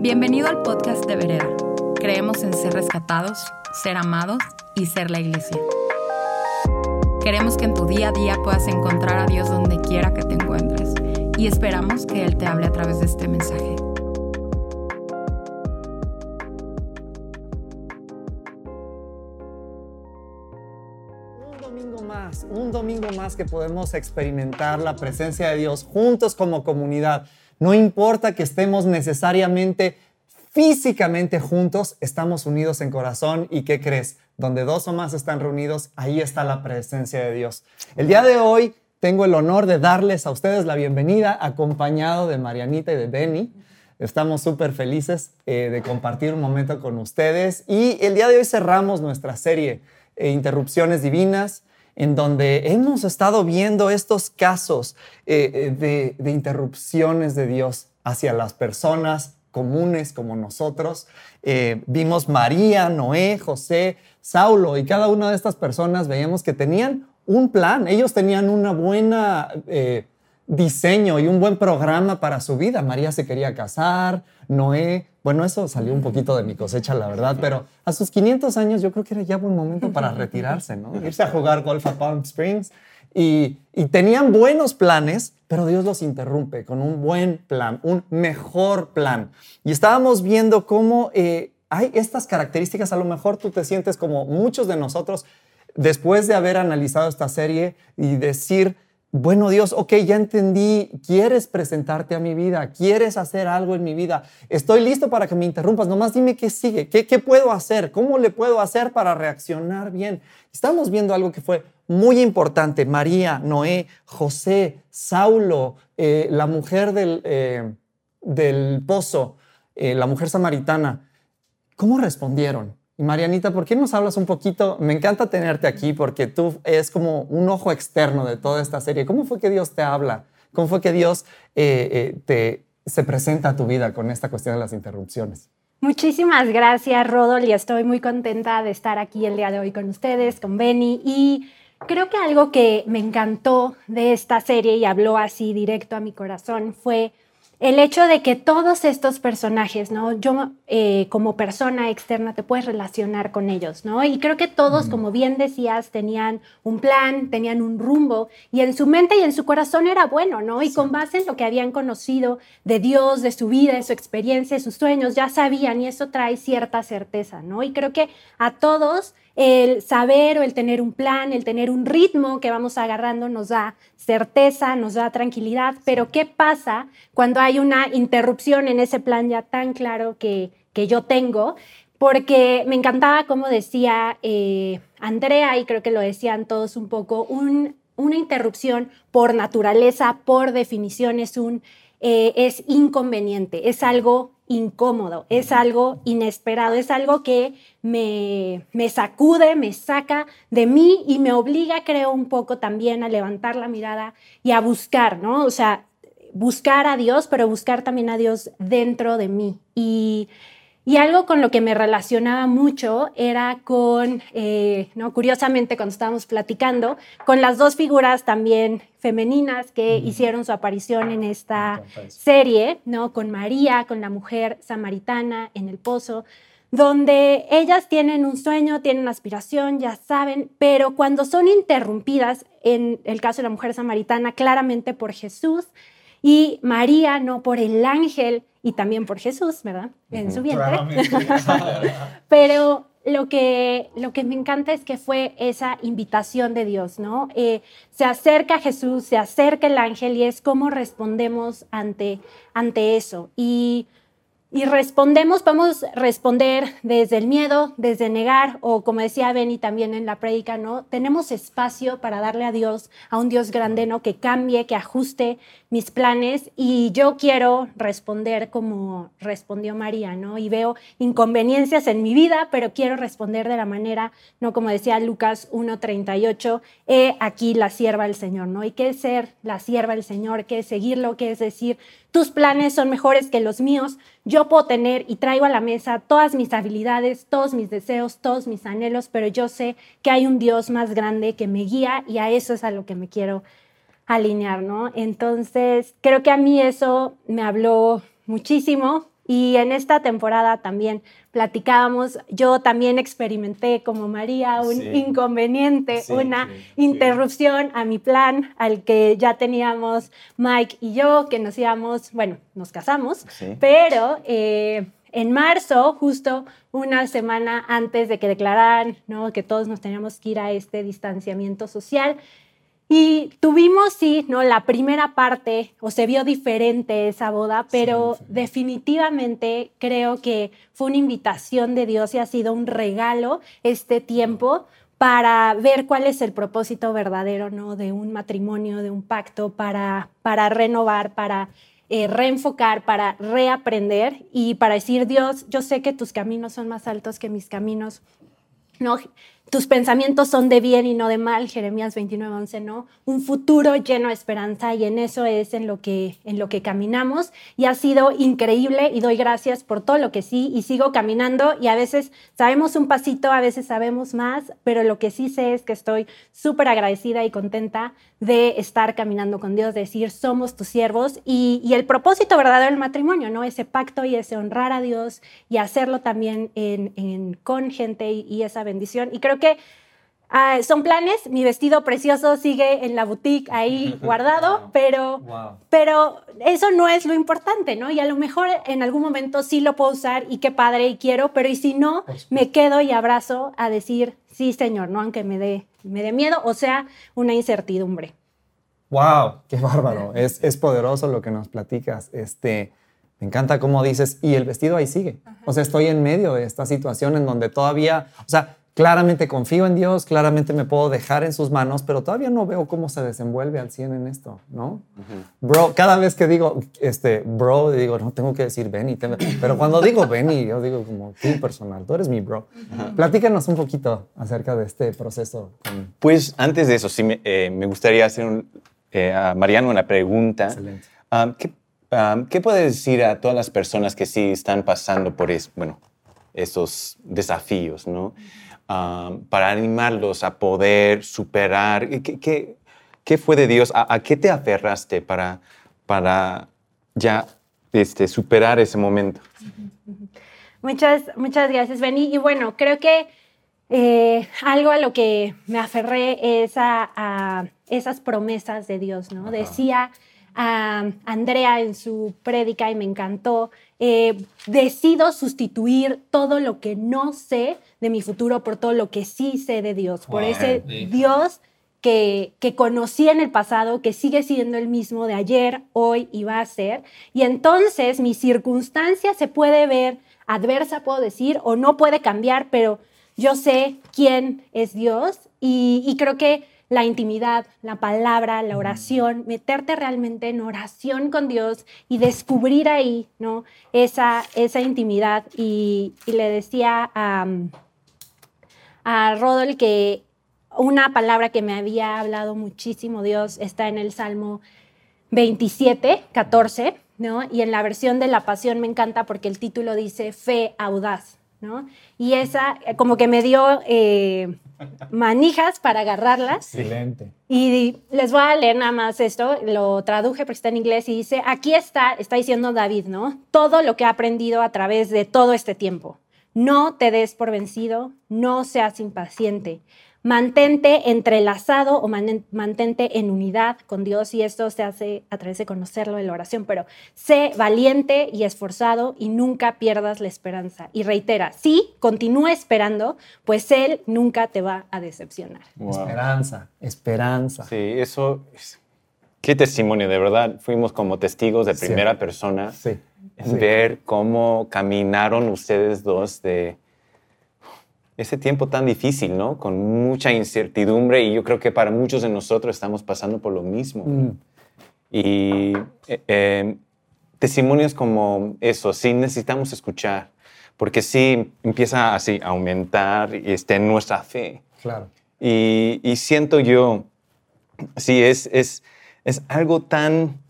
Bienvenido al podcast de Vereda. Creemos en ser rescatados, ser amados y ser la iglesia. Queremos que en tu día a día puedas encontrar a Dios donde quiera que te encuentres y esperamos que Él te hable a través de este mensaje. Un domingo más, un domingo más que podemos experimentar la presencia de Dios juntos como comunidad. No importa que estemos necesariamente físicamente juntos, estamos unidos en corazón y ¿qué crees? Donde dos o más están reunidos, ahí está la presencia de Dios. El día de hoy tengo el honor de darles a ustedes la bienvenida acompañado de Marianita y de Benny. Estamos súper felices eh, de compartir un momento con ustedes y el día de hoy cerramos nuestra serie eh, Interrupciones Divinas en donde hemos estado viendo estos casos eh, de, de interrupciones de Dios hacia las personas comunes como nosotros. Eh, vimos María, Noé, José, Saulo y cada una de estas personas veíamos que tenían un plan, ellos tenían una buena eh, diseño y un buen programa para su vida. María se quería casar, Noé, bueno, eso salió un poquito de mi cosecha, la verdad, pero a sus 500 años yo creo que era ya buen momento para retirarse, ¿no? Irse a jugar golf a Palm Springs. Y, y tenían buenos planes, pero Dios los interrumpe con un buen plan, un mejor plan. Y estábamos viendo cómo eh, hay estas características, a lo mejor tú te sientes como muchos de nosotros, después de haber analizado esta serie y decir, bueno Dios, ok, ya entendí, quieres presentarte a mi vida, quieres hacer algo en mi vida, estoy listo para que me interrumpas, nomás dime qué sigue, qué, puedo hacer, cómo le puedo hacer para reaccionar bien. Estamos viendo algo que fue muy importante, María, Noé, José, Saulo, eh, la mujer del, eh, del pozo, eh, la mujer samaritana, ¿cómo respondieron? Marianita, ¿por qué nos hablas un poquito? Me encanta tenerte aquí porque tú es como un ojo externo de toda esta serie. ¿Cómo fue que Dios te habla? ¿Cómo fue que Dios eh, eh, te, se presenta a tu vida con esta cuestión de las interrupciones? Muchísimas gracias, Rodol, y estoy muy contenta de estar aquí el día de hoy con ustedes, con Benny. Y creo que algo que me encantó de esta serie y habló así directo a mi corazón fue el hecho de que todos estos personajes, ¿no? Yo eh, como persona externa te puedes relacionar con ellos, ¿no? Y creo que todos, como bien decías, tenían un plan, tenían un rumbo y en su mente y en su corazón era bueno, ¿no? Y con base en lo que habían conocido de Dios, de su vida, de su experiencia, de sus sueños, ya sabían y eso trae cierta certeza, ¿no? Y creo que a todos el saber o el tener un plan, el tener un ritmo que vamos agarrando nos da certeza, nos da tranquilidad, pero ¿qué pasa cuando hay una interrupción en ese plan ya tan claro que, que yo tengo? Porque me encantaba como decía eh, Andrea, y creo que lo decían todos un poco, un, una interrupción por naturaleza, por definición, es, un, eh, es inconveniente, es algo incómodo, es algo inesperado, es algo que me, me, sacude, me saca de mí y me obliga, creo, un poco también a levantar la mirada y a buscar, ¿no? O sea, buscar a Dios, pero buscar también a Dios dentro de mí. Y y algo con lo que me relacionaba mucho era con, eh, ¿no? curiosamente cuando estábamos platicando, con las dos figuras también femeninas que hicieron su aparición en esta serie, ¿no? con María, con la mujer samaritana en el pozo, donde ellas tienen un sueño, tienen una aspiración, ya saben, pero cuando son interrumpidas, en el caso de la mujer samaritana, claramente por Jesús, y María, no por el ángel y también por Jesús, ¿verdad? En su vientre. Pero lo que, lo que me encanta es que fue esa invitación de Dios, ¿no? Eh, se acerca Jesús, se acerca el ángel y es cómo respondemos ante, ante eso. Y y respondemos, podemos responder desde el miedo, desde negar, o como decía Benny también en la prédica, ¿no? Tenemos espacio para darle a Dios, a un Dios grande, ¿no? Que cambie, que ajuste mis planes. Y yo quiero responder como respondió María, ¿no? Y veo inconveniencias en mi vida, pero quiero responder de la manera, ¿no? Como decía Lucas 1.38, he aquí la sierva del Señor, ¿no? Y qué es ser la sierva del Señor, qué es seguirlo, qué es decir, tus planes son mejores que los míos, yo puedo tener y traigo a la mesa todas mis habilidades, todos mis deseos, todos mis anhelos, pero yo sé que hay un Dios más grande que me guía y a eso es a lo que me quiero alinear, ¿no? Entonces, creo que a mí eso me habló muchísimo Y en esta temporada también platicábamos, yo también experimenté como María un inconveniente, una interrupción a mi plan al que ya teníamos Mike y yo, que nos íbamos, bueno, nos casamos, pero eh, en marzo, justo una semana antes de que declararan ¿no? que todos nos teníamos que ir a este distanciamiento social, y tuvimos, sí, ¿no? La primera parte, o se vio diferente esa boda, pero definitivamente creo que fue una invitación de Dios y ha sido un regalo este tiempo para ver cuál es el propósito verdadero, ¿no? De un matrimonio, de un pacto, para, para renovar, para eh, reenfocar, para reaprender y para decir, Dios, yo sé que tus caminos son más altos que mis caminos, ¿no? Tus pensamientos son de bien y no de mal, Jeremías 29, 11, ¿no? Un futuro lleno de esperanza y en eso es en lo, que, en lo que caminamos y ha sido increíble y doy gracias por todo lo que sí y sigo caminando y a veces sabemos un pasito, a veces sabemos más, pero lo que sí sé es que estoy súper agradecida y contenta de estar caminando con Dios, de decir somos tus siervos y, y, el propósito verdadero del matrimonio, ¿no? Ese pacto y ese honrar a Dios y hacerlo también en, en, con gente y, y esa bendición. Y creo que ah, son planes. Mi vestido precioso sigue en la boutique ahí guardado, pero, pero eso no es lo importante, ¿no? Y a lo mejor en algún momento sí lo puedo usar y qué padre y quiero, pero y si no, me quedo y abrazo a decir, sí, señor, ¿no? Aunque me dé, me dé miedo o sea una incertidumbre. ¡Wow! ¡Qué bárbaro! Es, es poderoso lo que nos platicas. Este, me encanta cómo dices, y el vestido ahí sigue. O sea, estoy en medio de esta situación en donde todavía, o sea, Claramente confío en Dios, claramente me puedo dejar en sus manos, pero todavía no veo cómo se desenvuelve al 100 en esto, ¿no? Bro, cada vez que digo, este, bro, digo, no, tengo que decir Benny, pero cuando digo Benny, yo digo como tú personal, tú eres mi bro. Platícanos un poquito acerca de este proceso. Pues antes de eso, sí me, eh, gustaría hacer eh, a Mariano una pregunta. Excelente. Ah, ¿qué, ah, ¿Qué puedes decir a todas las personas que sí están pasando por es, bueno, esos desafíos, ¿no? Para animarlos a poder superar? ¿Qué, qué, fue de Dios? ¿A, qué te aferraste para, para ya este, superar ese momento? Muchas, muchas gracias, Benny. Y bueno, creo que eh, algo a lo que me aferré es a, esas promesas de Dios, ¿no? Decía a Andrea en su prédica y me encantó, eh, decido sustituir todo lo que no sé de mi futuro por todo lo que sí sé de Dios, por ese Dios que, que conocí en el pasado, que sigue siendo el mismo de ayer, hoy y va a ser. Y entonces mi circunstancia se puede ver adversa, puedo decir, o no puede cambiar, pero yo sé quién es Dios y, y creo que la intimidad, la palabra, la oración, meterte realmente en oración con Dios y descubrir ahí, ¿no? Esa, esa intimidad. Y, le decía a, a Rodol que una palabra que me había hablado muchísimo Dios está en el Salmo 27, 14, ¿no? Y en la versión de la Pasión me encanta porque el título dice fe audaz, ¿no? Y esa como que me dio eh, manijas para agarrarlas. Excelente. Y les voy a leer nada más esto, lo traduje porque está en inglés y dice, aquí está, está diciendo David, ¿no? Todo lo que ha aprendido a través de todo este tiempo. No te des por vencido, no seas impaciente. Mantente entrelazado o mantente en unidad con Dios y esto se hace a través de conocerlo en la oración, pero sé valiente y esforzado y nunca pierdas la esperanza. Y reitera, sí, continúa esperando, pues Él nunca te va a decepcionar. Esperanza, esperanza. Sí, eso, es, qué testimonio, de verdad, fuimos como testigos de primera persona sí. ver cómo caminaron ustedes dos de ese tiempo tan difícil, ¿no? Con mucha incertidumbre y yo creo que para muchos de nosotros estamos pasando por lo mismo. Mm. Y eh, eh, testimonios como eso, sí necesitamos escuchar, porque sí empieza así a aumentar este, nuestra fe. Claro. Y, siento yo, sí, es, es, es algo tan,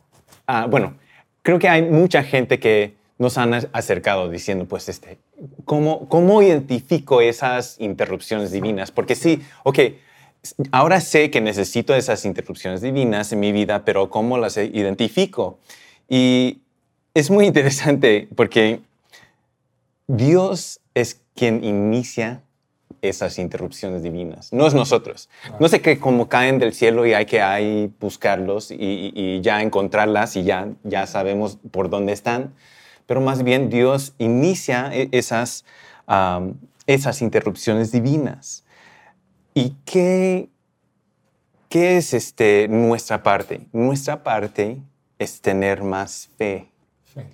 ah, bueno, creo que hay mucha gente que nos han acercado diciendo, pues, este, ¿cómo, ¿cómo identifico esas interrupciones divinas? Porque sí, ok, ahora sé que necesito esas interrupciones divinas en mi vida, pero ¿cómo las identifico? Y es muy interesante porque Dios es quien inicia esas interrupciones divinas, no es nosotros. No sé qué como caen del cielo y hay que ahí buscarlos y, ya encontrarlas y ya, ya sabemos por dónde están, pero más bien Dios inicia e, esas, esas interrupciones divinas. ¿Y qué, qué es este, nuestra parte? Nuestra parte es tener más fe. fe.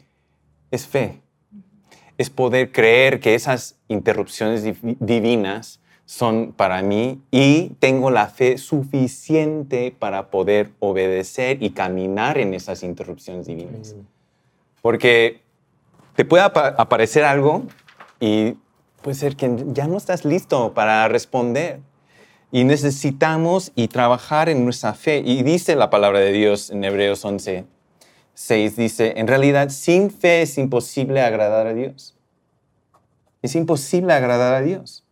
Es fe es poder creer que esas interrupciones divinas son para mí y tengo la fe suficiente para poder obedecer y caminar en esas interrupciones divinas. Porque te puede aparecer algo y puede ser que ya no estás listo para responder. Y necesitamos y trabajar en nuestra fe. Y dice la palabra de Dios en Hebreos 11, 6 dice, en realidad sin fe es imposible agradar a Dios. Es imposible agradar a Dios.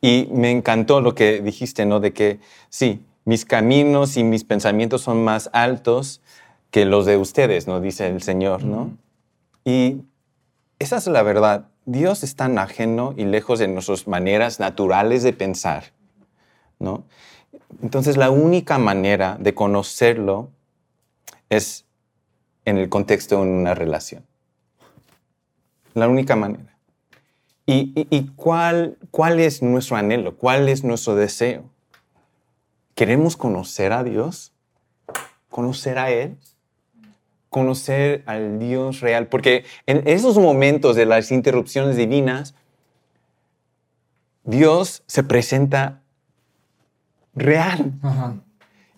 Y me encantó lo que dijiste, ¿no? De que sí, mis caminos y mis pensamientos son más altos que los de ustedes, ¿no? Dice el Señor, ¿no? Y esa es la verdad. Dios es tan ajeno y lejos de nuestras maneras naturales de pensar, ¿no? Entonces la única manera de conocerlo es en el contexto de una relación. La única manera. ¿Y, cuál, cuál es nuestro anhelo? ¿Cuál es nuestro deseo? ¿Queremos conocer a Dios? ¿Conocer a Él? ¿Conocer al Dios real? Porque en esos momentos de las interrupciones divinas, Dios se presenta real.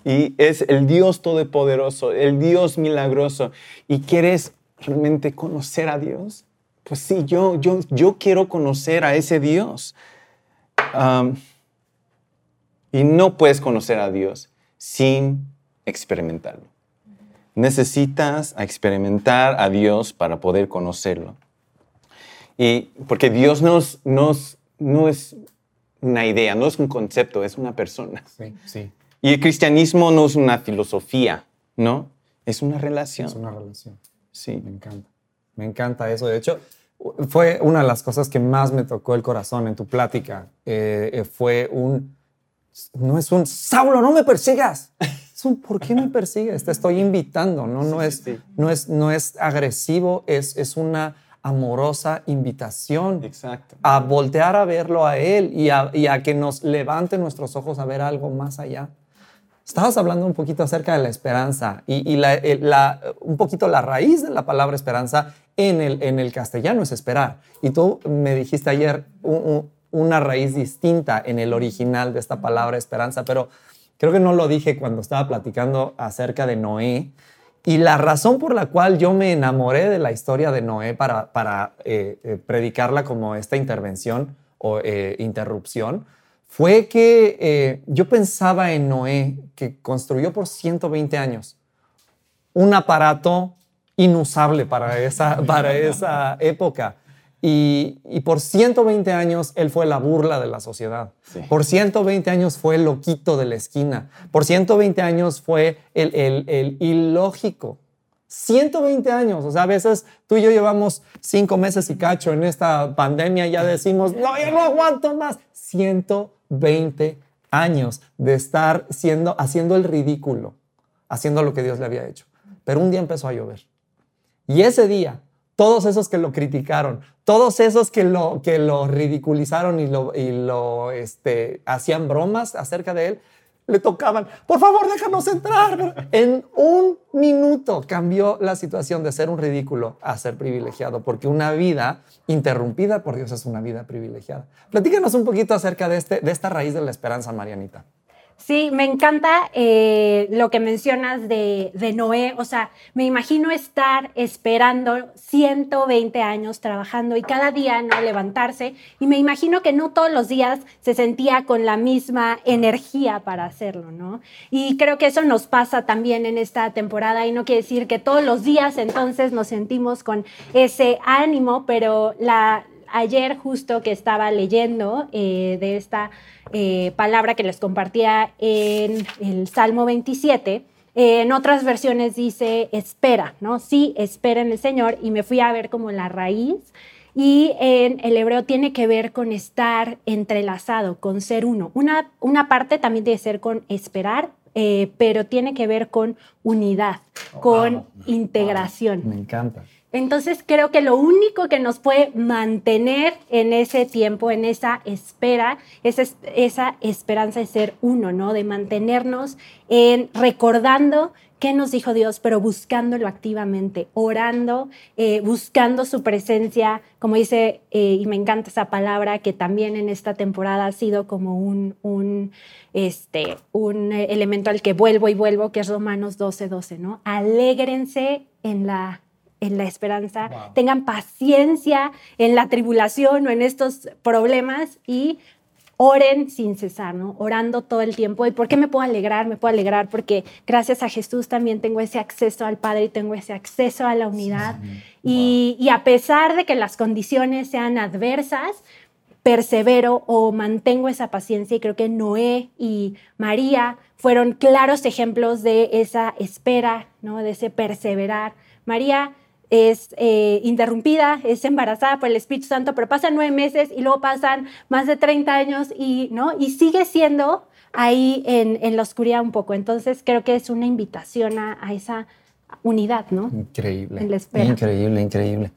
Y es el Dios todopoderoso, el Dios milagroso. ¿Y quieres realmente conocer a Dios? Pues sí, yo, yo, yo quiero conocer a ese Dios. y no puedes conocer a Dios sin experimentarlo. Necesitas experimentar a Dios para poder conocerlo. Y porque Dios nos, nos, no es una idea, no es un concepto, es una persona. Sí, sí. Y el cristianismo no es una filosofía, ¿no? Es una relación. Es una relación. Sí. Me encanta. Me encanta eso. De hecho, fue una de las cosas que más me tocó el corazón en tu plática. Eh, eh, fue un, no es un, Saulo, no me persigas. ¿Por qué me persigues? Te estoy invitando, ¿no? No, es, no, es, no es agresivo, es, es una amorosa invitación Exacto. a voltear a verlo a Él y a, y a que nos levante nuestros ojos a ver algo más allá. Estabas hablando un poquito acerca de la esperanza y, la, un poquito la raíz de la palabra esperanza en el, en el castellano es esperar. Y tú me dijiste ayer una raíz distinta en el original de esta palabra esperanza, pero creo que no lo dije cuando estaba platicando acerca de Noé. Y la razón por la cual yo me enamoré de la historia de Noé para, para eh, eh, predicarla como esta intervención o eh, interrupción fue que yo pensaba en Noé, que construyó por 120 años un aparato inusable para esa, para esa época. Y, por 120 años él fue la burla de la sociedad. Por 120 años fue el loquito de la esquina. Por 120 años fue el, el, el ilógico. 120 años. O sea, a veces tú y yo llevamos cinco meses y cacho en esta pandemia y ya decimos, no, yo no aguanto más. 120 20 años de estar siendo, haciendo el ridículo, haciendo lo que Dios le había hecho. Pero un día empezó a llover. Y ese día, todos esos que lo criticaron, todos esos que lo, que lo ridiculizaron y lo, y lo este, hacían bromas acerca de él, le tocaban, por favor, déjanos entrar. En un minuto cambió la situación de ser un ridículo a ser privilegiado, porque una vida interrumpida por Dios es una vida privilegiada. Platícanos un poquito acerca de, este, de esta raíz de la esperanza, Marianita. Sí, me encanta eh, lo que mencionas de, Noé. O sea, me imagino estar esperando 120 años trabajando y cada día no levantarse. Y me imagino que no todos los días se sentía con la misma energía para hacerlo, ¿no? Y creo que eso nos pasa también en esta temporada. Y no quiere decir que todos los días entonces nos sentimos con ese ánimo, pero la, ayer justo que estaba leyendo eh, de esta eh, palabra que les compartía en el Salmo 27, eh, en otras versiones dice espera, ¿no? Sí, espera en el Señor y me fui a ver como la raíz Y en el hebreo tiene que ver con estar entrelazado, con ser uno. Una, una parte también tiene que ser con esperar, eh, pero tiene que ver con unidad, con integración. me encanta. Entonces creo que lo único que nos puede mantener en ese tiempo, en esa espera, es esa esperanza de ser uno, ¿no? De mantenernos en recordando qué nos dijo Dios, pero buscándolo activamente, orando, eh, buscando su presencia, como dice, eh, y me encanta esa palabra, que también en esta temporada ha sido como un, un, este, un elemento al que vuelvo y vuelvo, que es Romanos 12, 12, ¿no? Alégrense en la en la esperanza, tengan paciencia en la tribulación o en estos problemas y oren sin cesar, ¿no? Orando todo el tiempo. ¿Y por qué me puedo alegrar? Me puedo alegrar porque gracias a Jesús también tengo ese acceso al Padre y tengo ese acceso a la unidad. Y, y, a pesar de que las condiciones sean adversas, persevero o mantengo esa paciencia y creo que Noé y María fueron claros ejemplos de esa espera, ¿no? De ese perseverar. María es eh, interrumpida, es embarazada por el Espíritu Santo, pero pasan nueve meses y luego pasan más de 30 años y, ¿no? y sigue siendo ahí en, en la oscuridad un poco. Entonces creo que es una invitación a, a esa unidad, ¿no? Increíble. Increíble, increíble.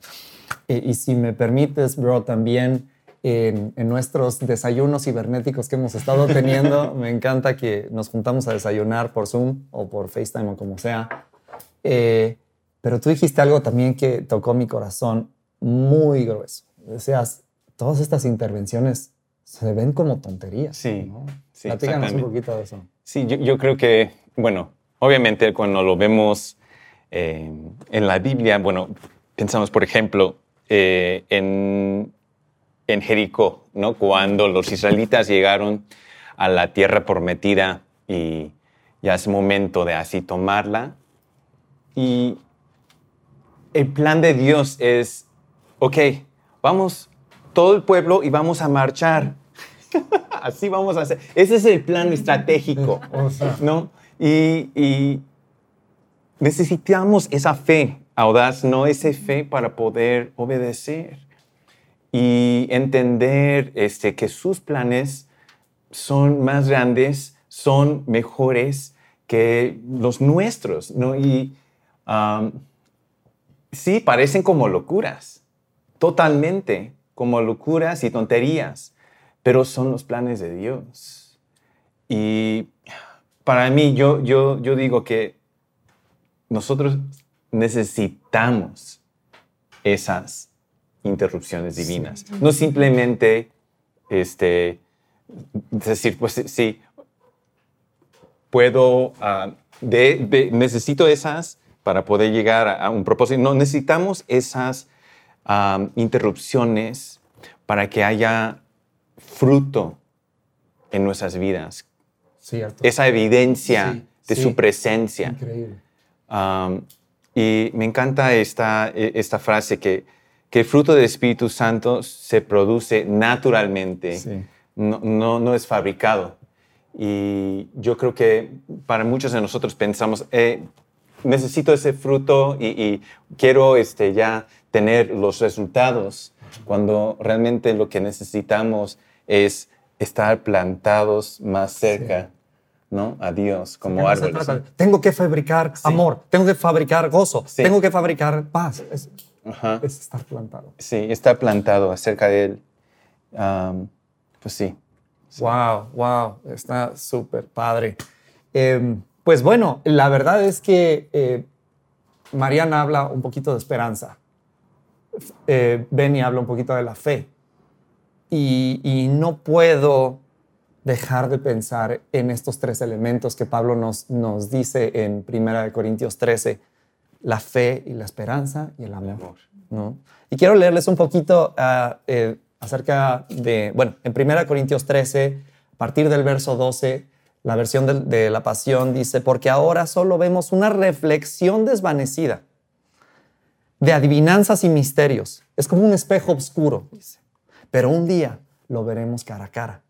Y, si me permites, bro, también en, en, nuestros desayunos cibernéticos que hemos estado teniendo, me encanta que nos juntamos a desayunar por Zoom o por FaceTime o como sea. Eh, pero tú dijiste algo también que tocó mi corazón muy grueso. Decías, todas estas intervenciones se ven como tonterías. Sí, ¿no? sí Platícanos un poquito de eso. Sí, yo, creo que, bueno, obviamente cuando lo vemos eh, en la Biblia, bueno, pensamos, por ejemplo, eh, en, en Jericó, ¿no? Cuando los israelitas llegaron a la tierra prometida y ya es momento de así tomarla. Y el plan de Dios es, ok, vamos todo el pueblo y vamos a marchar. Así vamos a hacer. Ese es el plan estratégico, ¿no? Y, necesitamos esa fe audaz, no esa fe para poder obedecer y entender este, que sus planes son más grandes, son mejores que los nuestros, ¿no? Y um, sí, parecen como locuras, totalmente como locuras y tonterías, pero son los planes de Dios. Y para mí, yo, yo, yo digo que nosotros necesitamos esas interrupciones divinas. No simplemente este, decir, pues sí, puedo, ah, necesito esas para poder llegar a, un propósito. No, necesitamos esas interrupciones para que haya fruto en nuestras vidas. Cierto. Esa evidencia de su presencia. Increíble. y me encanta esta, e, esta frase que, que, el fruto del Espíritu Santo se produce naturalmente, no, no, no, es fabricado. Y yo creo que para muchos de nosotros pensamos, eh, necesito ese fruto y, quiero este, ya tener los resultados, cuando realmente lo que necesitamos es estar plantados más cerca. ¿no? a Dios como árboles. Tengo que fabricar amor, tengo que fabricar gozo, tengo que fabricar paz. Es, estar plantado. Sí, estar plantado acerca de Él. pues sí. Wow, wow, está súper padre. Em, pues bueno, la verdad es que eh, Mariana habla un poquito de esperanza. Eh, Benny habla un poquito de la fe. Y, no puedo dejar de pensar en estos tres elementos que Pablo nos, nos dice en 1 Corintios 13, la fe y la esperanza y el amor. ¿no? Y quiero leerles un poquito ah, eh, acerca de, bueno, en 1 Corintios 13, a partir del verso 12, la versión de, la pasión dice, porque ahora solo vemos una reflexión desvanecida de adivinanzas y misterios. Es como un espejo oscuro, dice. Pero un día lo veremos cara a cara.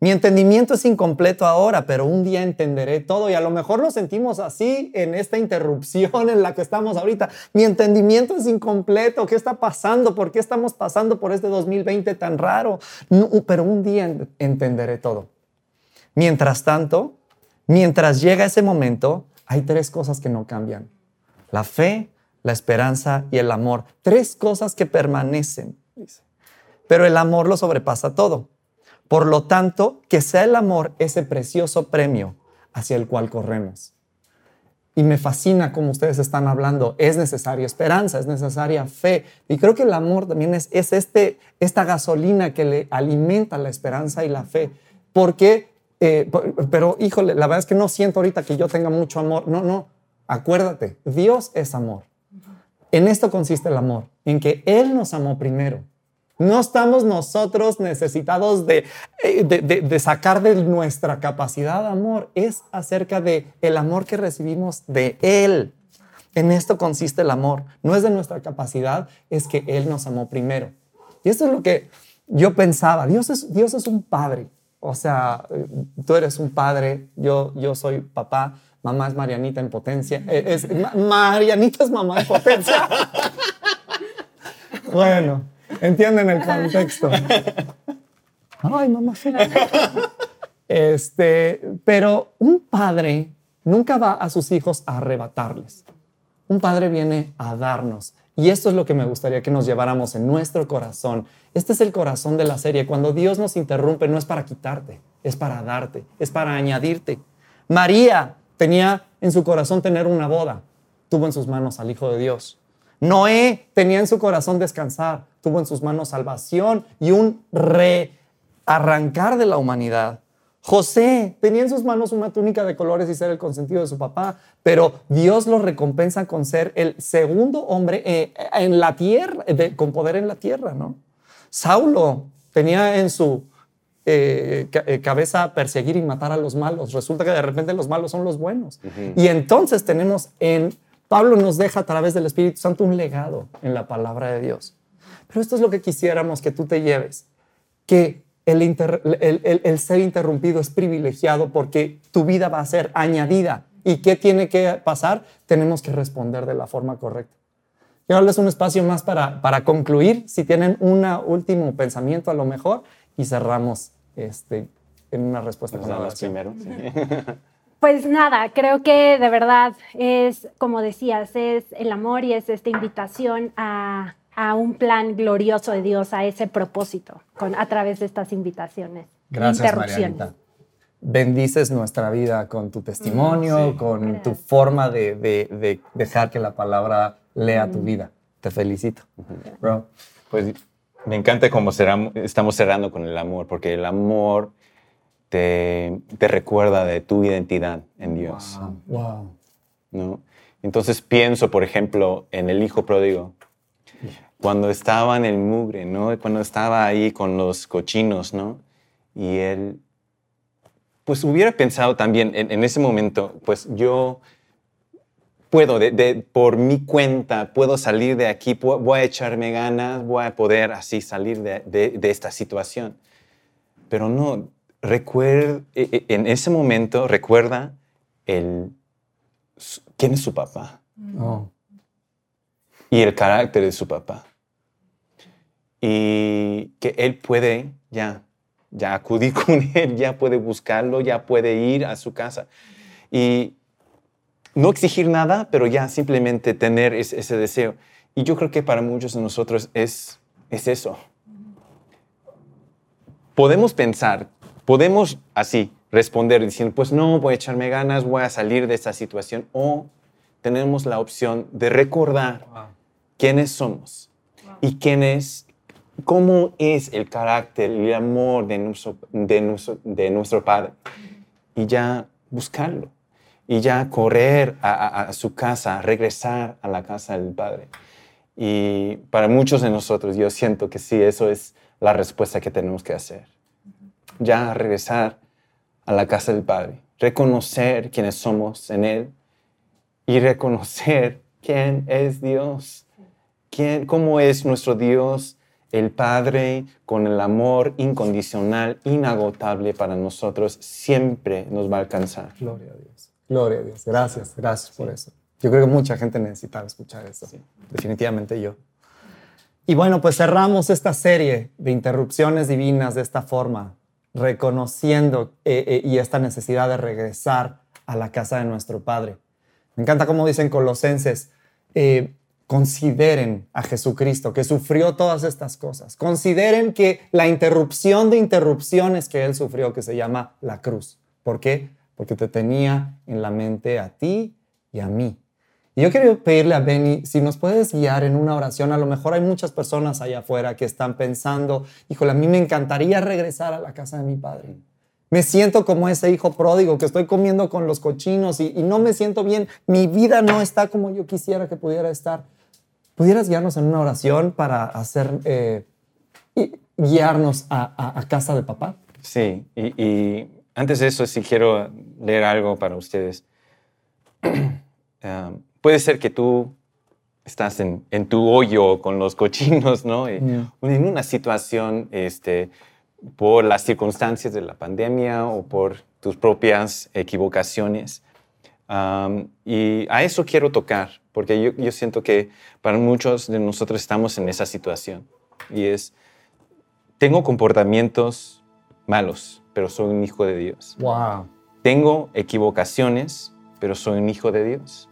Mi entendimiento es incompleto ahora, pero un día entenderé todo y a lo mejor lo sentimos así en esta interrupción en la que estamos ahorita. Mi entendimiento es incompleto. ¿Qué está pasando? ¿Por qué estamos pasando por este 2020 tan raro? pero un día entenderé todo. Mientras tanto, mientras llega ese momento, hay tres cosas que no cambian. La fe, la esperanza y el amor. Tres cosas que permanecen. Pero el amor lo sobrepasa todo. Por lo tanto, que sea el amor ese precioso premio hacia el cual corremos. Y me fascina como ustedes están hablando. Es necesaria esperanza, es necesaria fe. Y creo que el amor también es, es este, esta gasolina que le alimenta la esperanza y la fe. Porque, eh, pero híjole, la verdad es que no siento ahorita que yo tenga mucho amor. No, no. Acuérdate, Dios es amor. En esto consiste el amor, en que Él nos amó primero. No estamos nosotros necesitados de, eh, sacar de nuestra capacidad amor, es acerca de el amor que recibimos de Él. En esto consiste el amor. No es de nuestra capacidad, es que Él nos amó primero. Y esto es lo que yo pensaba. Dios es, Dios es un padre. O sea, tú eres un padre, yo, yo soy papá, mamá es Marianita en potencia. Eh, es, Marianita es mamá en potencia. bueno, Entienden el contexto. Ay, mamá. Este, pero un padre nunca va a sus hijos a arrebatarles. Un padre viene a darnos. Y esto es lo que me gustaría que nos lleváramos en nuestro corazón. Este es el corazón de la serie. Cuando Dios nos interrumpe, no es para quitarte, es para darte, es para añadirte. María tenía en su corazón tener una boda. Tuvo en sus manos al Hijo de Dios. Noé tenía en su corazón descansar, tuvo en sus manos salvación y un rearrancar de la humanidad. José tenía en sus manos una túnica de colores y ser el consentido de su papá, pero Dios lo recompensa con ser el segundo hombre eh, en la tierra, con poder en la tierra, ¿no? Saulo tenía en su eh, eh, cabeza perseguir y matar a los malos. Resulta que de repente los malos son los buenos. Y entonces tenemos en Pablo nos deja a través del Espíritu Santo un legado en la palabra de Dios. Pero esto es lo que quisiéramos que tú te lleves, que el, el, ser interrumpido es privilegiado porque tu vida va a ser añadida. ¿Y qué tiene que pasar? Tenemos que responder de la forma correcta. Quiero darles un espacio más para, para concluir, si tienen un último pensamiento a lo mejor, y cerramos este, en una respuesta. Pues primero. Pues nada, creo que de verdad es, como decías, es el amor y es esta invitación a, un plan glorioso de Dios, a ese propósito, con, a través de estas invitaciones. Gracias, Marianita. Bendices nuestra vida con tu testimonio, con tu forma de, dejar que la palabra lea tu vida. Te felicito. Bro. Pues me encanta cómo estamos cerrando con el amor, porque el amor te, recuerda de tu identidad en Dios. Wow. ¿no? Entonces pienso, por ejemplo, en el hijo pródigo. Cuando estaba en el mugre, ¿no? Cuando estaba ahí con los cochinos, ¿no? Y él, pues hubiera pensado también en, ese momento, pues yo puedo, de, por mi cuenta, puedo salir de aquí, voy a echarme ganas, voy a poder así salir de, de esta situación. Pero no, recuerda, e, e, en ese momento recuerda el, quién es su papá oh. Y el carácter de su papá. Y que él puede ya, ya acudir con él, ya puede buscarlo, ya puede ir a su casa. Y no exigir nada, pero ya simplemente tener ese, ese deseo. Y yo creo que para muchos de nosotros es, es eso. Podemos pensar Podemos así responder diciendo, pues no, voy a echarme ganas, voy a salir de esta situación. O tenemos la opción de recordar quiénes somos y quién es, cómo es el carácter y el amor de nuestro, de de nuestro Padre. Y ya buscarlo. Y ya correr a, a su casa, regresar a la casa del Padre. Y para muchos de nosotros, yo siento que sí, eso es la respuesta que tenemos que hacer. Ya regresar a la casa del Padre, reconocer quiénes somos en Él y reconocer quién es Dios, quién, cómo es nuestro Dios el Padre, con el amor incondicional, inagotable para nosotros, siempre nos va a alcanzar. Gloria a Dios. Gloria a Dios. Gracias, gracias por eso. Yo creo que mucha gente necesitaba escuchar eso. Definitivamente yo. Y bueno, pues cerramos esta serie de interrupciones divinas de esta forma, reconociendo eh, eh, y esta necesidad de regresar a la casa de nuestro Padre. Me encanta cómo dicen Colosenses, eh, consideren a Jesucristo que sufrió todas estas cosas. Consideren que la interrupción de interrupciones que Él sufrió, que se llama la cruz. ¿Por qué? Porque te tenía en la mente a ti y a mí. Y yo quiero pedirle a Benny si nos puedes guiar en una oración. A lo mejor hay muchas personas allá afuera que están pensando, híjole, a mí me encantaría regresar a la casa de mi padre. Me siento como ese hijo pródigo que estoy comiendo con los cochinos y, no me siento bien. Mi vida no está como yo quisiera que pudiera estar. ¿Pudieras guiarnos en una oración para hacer, eh, guiarnos a, casa de papá? Sí, y, antes de eso sí quiero leer algo para ustedes. Um, puede ser que tú estás en, tu hoyo con los cochinos, ¿no? En una situación, este, por las circunstancias de la pandemia o por tus propias equivocaciones. Um, y a eso quiero tocar, porque yo, siento que para muchos de nosotros estamos en esa situación. Y es, tengo comportamientos malos, pero soy un hijo de Dios. Wow. Tengo equivocaciones, pero soy un hijo de Dios.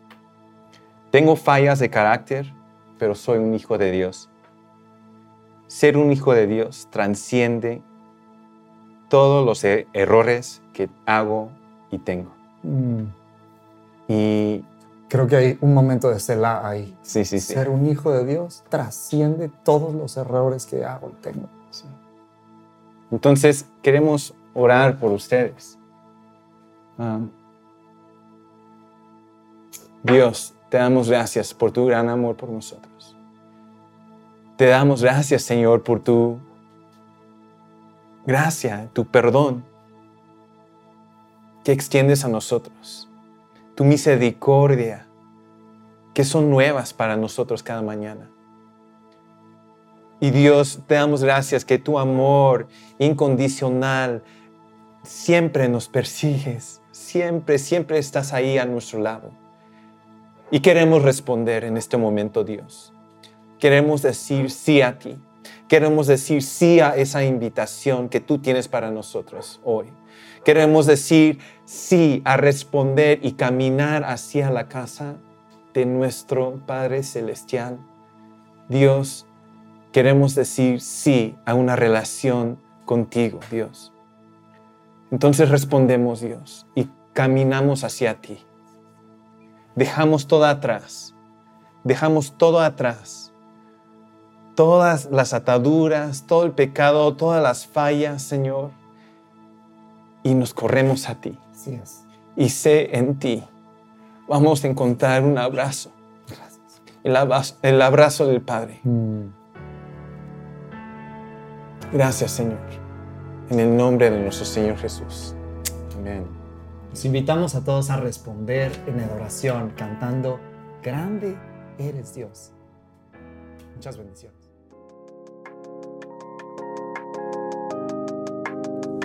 Tengo fallas de carácter, pero soy un hijo de Dios. Ser un hijo de Dios transciende todos los e-, errores que hago y tengo. Mm. Y Creo que hay un momento de celar ahí. Sí, sí, sí. Ser un hijo de Dios trasciende todos los errores que hago y tengo. Entonces, queremos orar por ustedes. Dios, te damos gracias por tu gran amor por nosotros. Te damos gracias, Señor, por tu gracia, tu perdón que extiendes a nosotros tu misericordia, que son nuevas para nosotros cada mañana. Y Dios, te damos gracias que tu amor incondicional siempre nos persigues, siempre, siempre estás ahí a nuestro lado. Y queremos responder en este momento, Dios. Queremos decir sí a ti. Queremos decir sí a esa invitación que tú tienes para nosotros hoy. Queremos decir sí a responder y caminar hacia la casa de nuestro Padre Celestial. Dios, queremos decir sí a una relación contigo, Dios. Entonces respondemos, Dios, y caminamos hacia ti. Dejamos todo atrás. Dejamos todo atrás. Todas las ataduras, todo el pecado, todas las fallas, Señor y nos corremos a ti. Y sé en ti. Vamos a encontrar un abrazo. El abrazo, el abrazo del Padre. Mm. Gracias, Señor. En el nombre de nuestro Señor Jesús. Amén. Los invitamos a todos a responder en adoración, cantando, Grande eres Dios. Muchas bendiciones.